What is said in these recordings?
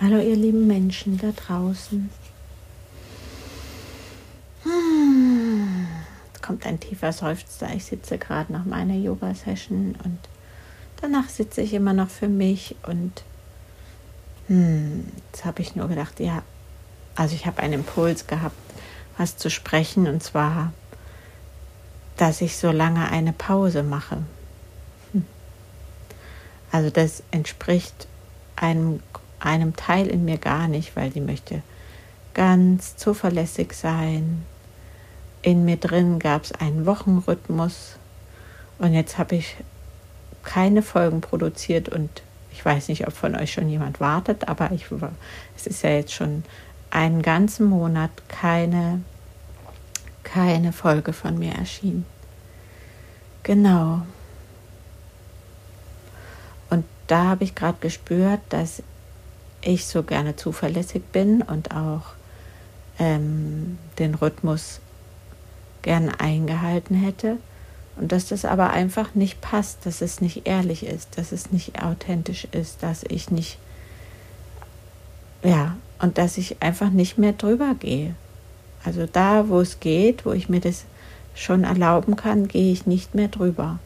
Hallo ihr lieben Menschen da draußen. Hm, jetzt kommt ein tiefer Seufzer. Ich sitze gerade nach meiner Yoga-Session und danach sitze ich immer noch für mich und hm, jetzt habe ich nur gedacht, ja, also ich habe einen Impuls gehabt, was zu sprechen und zwar, dass ich so lange eine Pause mache. Hm. Also das entspricht einem einem Teil in mir gar nicht, weil die möchte ganz zuverlässig sein. In mir drin gab es einen Wochenrhythmus und jetzt habe ich keine Folgen produziert und ich weiß nicht, ob von euch schon jemand wartet, aber ich, es ist ja jetzt schon einen ganzen Monat keine, keine Folge von mir erschienen. Genau. Und da habe ich gerade gespürt, dass ich so gerne zuverlässig bin und auch ähm, den Rhythmus gern eingehalten hätte und dass das aber einfach nicht passt, dass es nicht ehrlich ist, dass es nicht authentisch ist, dass ich nicht, ja, und dass ich einfach nicht mehr drüber gehe. Also da, wo es geht, wo ich mir das schon erlauben kann, gehe ich nicht mehr drüber.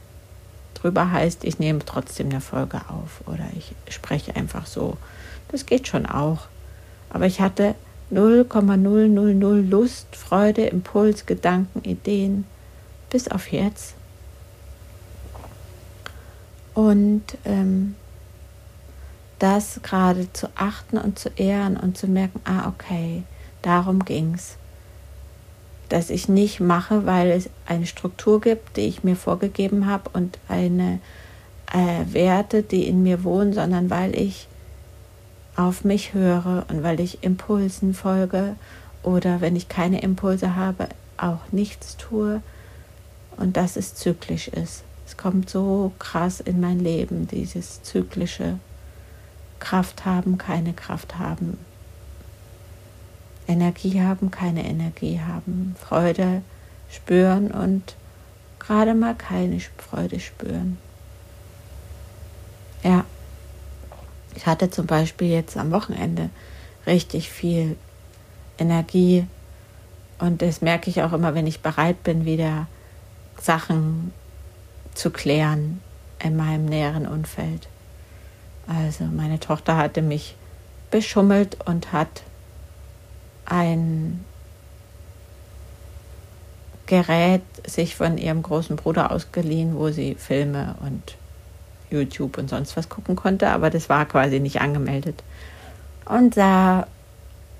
Drüber heißt, ich nehme trotzdem eine Folge auf oder ich spreche einfach so das geht schon auch. Aber ich hatte 0,000 Lust, Freude, Impuls, Gedanken, Ideen, bis auf jetzt. Und ähm, das gerade zu achten und zu ehren und zu merken, ah, okay, darum ging es. Dass ich nicht mache, weil es eine Struktur gibt, die ich mir vorgegeben habe und eine äh, Werte, die in mir wohnen, sondern weil ich auf mich höre und weil ich Impulsen folge oder wenn ich keine Impulse habe, auch nichts tue und dass es zyklisch ist. Es kommt so krass in mein Leben, dieses zyklische Kraft haben, keine Kraft haben, Energie haben, keine Energie haben, Freude spüren und gerade mal keine Freude spüren. Ja. Ich hatte zum Beispiel jetzt am Wochenende richtig viel Energie und das merke ich auch immer, wenn ich bereit bin, wieder Sachen zu klären in meinem näheren Umfeld. Also meine Tochter hatte mich beschummelt und hat ein Gerät sich von ihrem großen Bruder ausgeliehen, wo sie Filme und YouTube und sonst was gucken konnte, aber das war quasi nicht angemeldet. Und da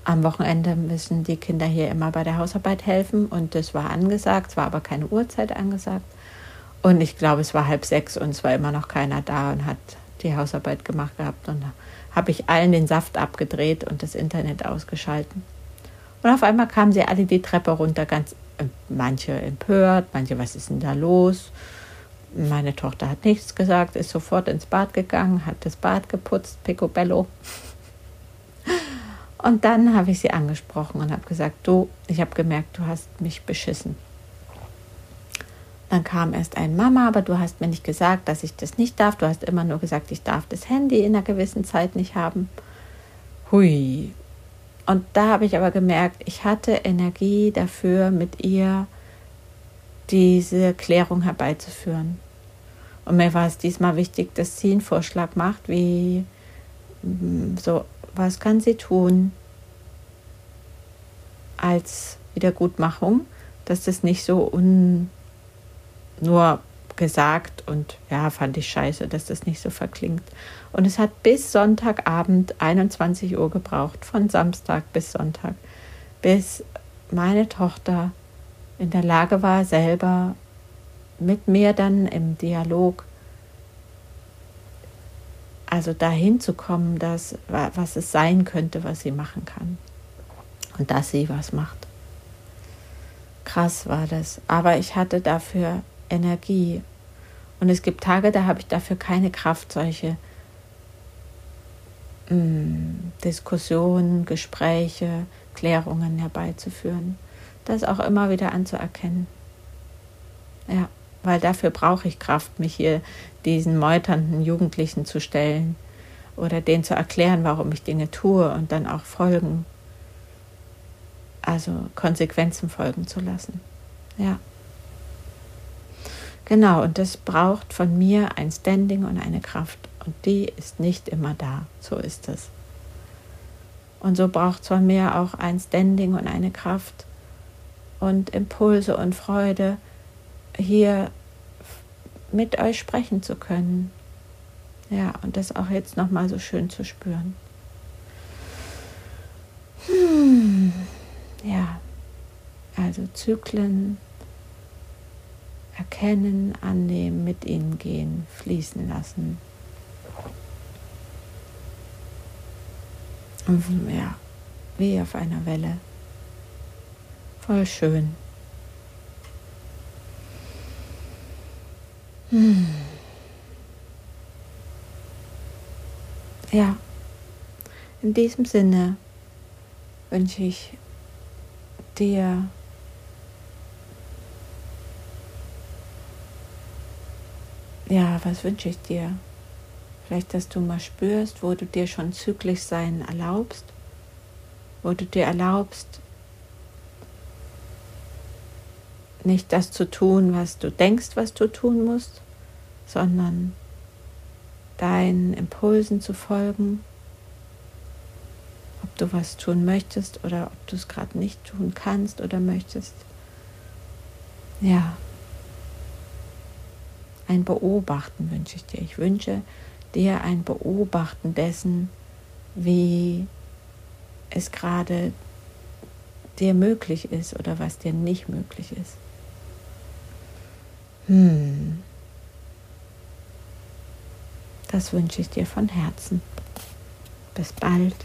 am Wochenende müssen die Kinder hier immer bei der Hausarbeit helfen und das war angesagt, es war aber keine Uhrzeit angesagt. Und ich glaube, es war halb sechs und es war immer noch keiner da und hat die Hausarbeit gemacht gehabt. Und da habe ich allen den Saft abgedreht und das Internet ausgeschalten. Und auf einmal kamen sie alle die Treppe runter, ganz äh, manche empört, manche, was ist denn da los? Meine Tochter hat nichts gesagt, ist sofort ins Bad gegangen, hat das Bad geputzt, picobello. Und dann habe ich sie angesprochen und habe gesagt, du, ich habe gemerkt, du hast mich beschissen. Dann kam erst ein Mama, aber du hast mir nicht gesagt, dass ich das nicht darf. Du hast immer nur gesagt, ich darf das Handy in einer gewissen Zeit nicht haben. Hui. Und da habe ich aber gemerkt, ich hatte Energie dafür, mit ihr diese Klärung herbeizuführen. Und mir war es diesmal wichtig, dass sie einen Vorschlag macht, wie mm, so, was kann sie tun als Wiedergutmachung, dass das nicht so un, nur gesagt und ja, fand ich scheiße, dass das nicht so verklingt. Und es hat bis Sonntagabend 21 Uhr gebraucht, von Samstag bis Sonntag, bis meine Tochter in der Lage war, selber mit mir dann im Dialog, also dahin zu kommen, dass, was es sein könnte, was sie machen kann. Und dass sie was macht. Krass war das. Aber ich hatte dafür Energie. Und es gibt Tage, da habe ich dafür keine Kraft, solche mh, mm, Diskussionen, Gespräche, Klärungen herbeizuführen das auch immer wieder anzuerkennen. Ja, weil dafür brauche ich Kraft, mich hier diesen meuternden Jugendlichen zu stellen oder denen zu erklären, warum ich Dinge tue und dann auch folgen, also Konsequenzen folgen zu lassen. Ja. Genau, und das braucht von mir ein Standing und eine Kraft. Und die ist nicht immer da. So ist es. Und so braucht es von mir auch ein Standing und eine Kraft und Impulse und Freude, hier mit euch sprechen zu können. Ja, und das auch jetzt nochmal so schön zu spüren. Hm. Ja, also Zyklen erkennen, annehmen, mit ihnen gehen, fließen lassen. Ja, wie auf einer Welle. Voll schön. Hm. Ja, in diesem Sinne wünsche ich dir ja, was wünsche ich dir? Vielleicht, dass du mal spürst, wo du dir schon zyklisch sein erlaubst, wo du dir erlaubst, nicht das zu tun, was du denkst, was du tun musst, sondern deinen Impulsen zu folgen, ob du was tun möchtest oder ob du es gerade nicht tun kannst oder möchtest. Ja, ein Beobachten wünsche ich dir. Ich wünsche dir ein Beobachten dessen, wie es gerade dir möglich ist oder was dir nicht möglich ist. Hm. Das wünsche ich dir von Herzen. Bis bald.